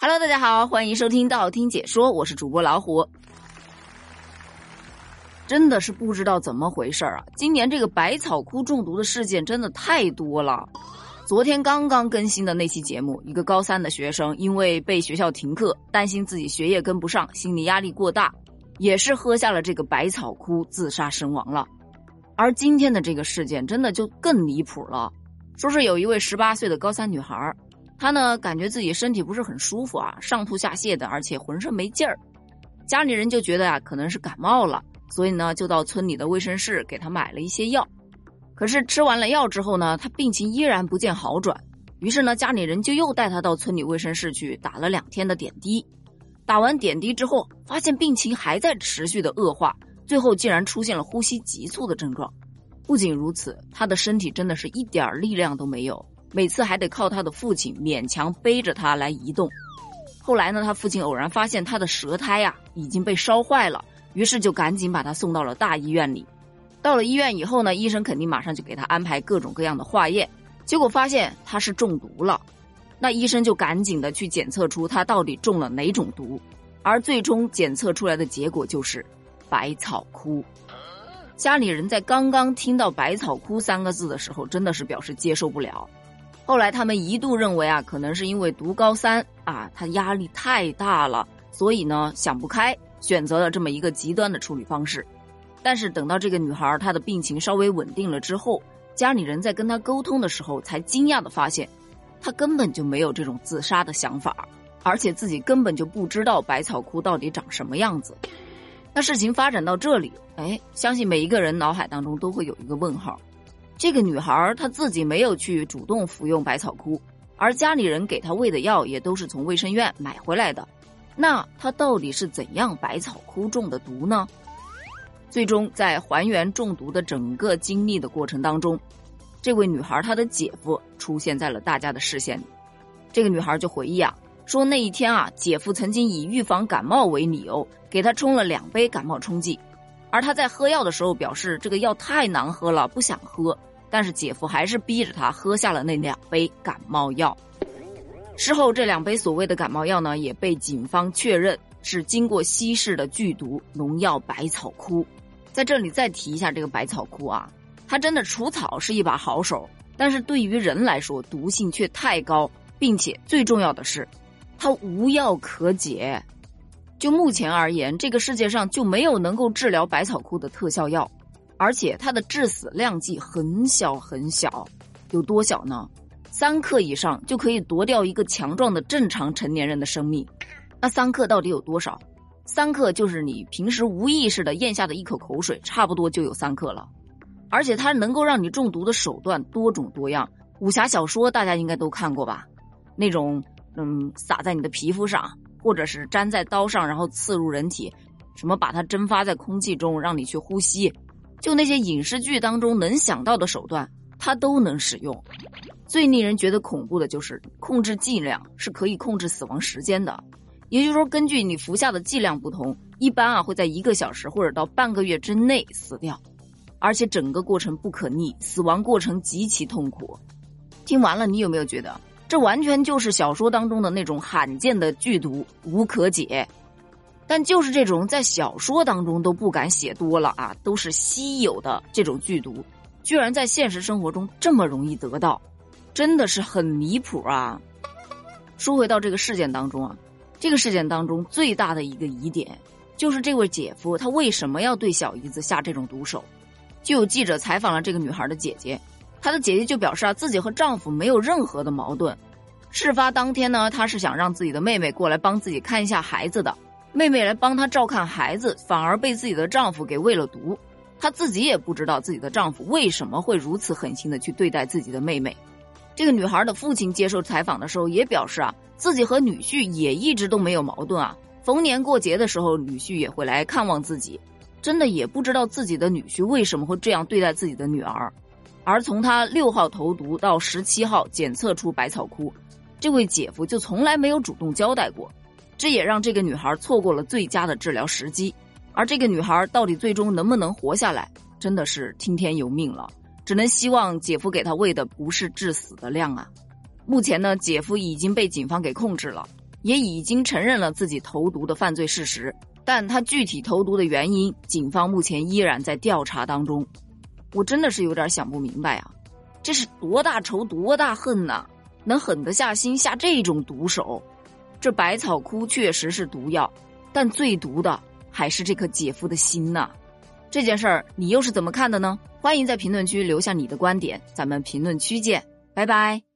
Hello，大家好，欢迎收听道听解说，我是主播老虎。真的是不知道怎么回事啊！今年这个百草枯中毒的事件真的太多了。昨天刚刚更新的那期节目，一个高三的学生因为被学校停课，担心自己学业跟不上，心理压力过大，也是喝下了这个百草枯自杀身亡了。而今天的这个事件真的就更离谱了，说是有一位十八岁的高三女孩，他呢感觉自己身体不是很舒服啊，上吐下泻的，而且浑身没劲儿，家里人就觉得啊可能是感冒了。所以呢，就到村里的卫生室给他买了一些药，可是吃完了药之后呢，他病情依然不见好转。于是呢，家里人就又带他到村里卫生室去打了两天的点滴。打完点滴之后，发现病情还在持续的恶化，最后竟然出现了呼吸急促的症状。不仅如此，他的身体真的是一点力量都没有，每次还得靠他的父亲勉强背着他来移动。后来呢，他父亲偶然发现他的舌苔呀已经被烧坏了。于是就赶紧把他送到了大医院里。到了医院以后呢，医生肯定马上就给他安排各种各样的化验，结果发现他是中毒了。那医生就赶紧的去检测出他到底中了哪种毒，而最终检测出来的结果就是百草枯。家里人在刚刚听到“百草枯”三个字的时候，真的是表示接受不了。后来他们一度认为啊，可能是因为读高三啊，他压力太大了，所以呢想不开。选择了这么一个极端的处理方式，但是等到这个女孩她的病情稍微稳定了之后，家里人在跟她沟通的时候，才惊讶的发现，她根本就没有这种自杀的想法，而且自己根本就不知道百草枯到底长什么样子。那事情发展到这里，哎，相信每一个人脑海当中都会有一个问号：这个女孩她自己没有去主动服用百草枯，而家里人给她喂的药也都是从卫生院买回来的。那她到底是怎样百草枯中的毒呢？最终在还原中毒的整个经历的过程当中，这位女孩她的姐夫出现在了大家的视线里。这个女孩就回忆啊，说那一天啊，姐夫曾经以预防感冒为理由给她冲了两杯感冒冲剂，而她在喝药的时候表示这个药太难喝了，不想喝，但是姐夫还是逼着她喝下了那两杯感冒药。事后，这两杯所谓的感冒药呢，也被警方确认是经过稀释的剧毒农药百草枯。在这里再提一下这个百草枯啊，它真的除草是一把好手，但是对于人来说毒性却太高，并且最重要的是，它无药可解。就目前而言，这个世界上就没有能够治疗百草枯的特效药，而且它的致死量级很小很小，有多小呢？三克以上就可以夺掉一个强壮的正常成年人的生命，那三克到底有多少？三克就是你平时无意识的咽下的一口口水，差不多就有三克了。而且它能够让你中毒的手段多种多样，武侠小说大家应该都看过吧？那种嗯，撒在你的皮肤上，或者是粘在刀上，然后刺入人体，什么把它蒸发在空气中让你去呼吸，就那些影视剧当中能想到的手段，它都能使用。最令人觉得恐怖的就是控制剂量是可以控制死亡时间的，也就是说，根据你服下的剂量不同，一般啊会在一个小时或者到半个月之内死掉，而且整个过程不可逆，死亡过程极其痛苦。听完了，你有没有觉得这完全就是小说当中的那种罕见的剧毒无可解？但就是这种在小说当中都不敢写多了啊，都是稀有的这种剧毒，居然在现实生活中这么容易得到。真的是很离谱啊！说回到这个事件当中啊，这个事件当中最大的一个疑点，就是这位姐夫他为什么要对小姨子下这种毒手？就有记者采访了这个女孩的姐姐，她的姐姐就表示啊，自己和丈夫没有任何的矛盾。事发当天呢，她是想让自己的妹妹过来帮自己看一下孩子的，妹妹来帮她照看孩子，反而被自己的丈夫给喂了毒。她自己也不知道自己的丈夫为什么会如此狠心的去对待自己的妹妹。这个女孩的父亲接受采访的时候也表示啊，自己和女婿也一直都没有矛盾啊。逢年过节的时候，女婿也会来看望自己，真的也不知道自己的女婿为什么会这样对待自己的女儿。而从他六号投毒到十七号检测出百草枯，这位姐夫就从来没有主动交代过，这也让这个女孩错过了最佳的治疗时机。而这个女孩到底最终能不能活下来，真的是听天由命了。只能希望姐夫给她喂的不是致死的量啊！目前呢，姐夫已经被警方给控制了，也已经承认了自己投毒的犯罪事实，但他具体投毒的原因，警方目前依然在调查当中。我真的是有点想不明白啊，这是多大仇多大恨呐？能狠得下心下这种毒手？这百草枯确实是毒药，但最毒的还是这颗姐夫的心呐！这件事儿你又是怎么看的呢？欢迎在评论区留下你的观点，咱们评论区见，拜拜。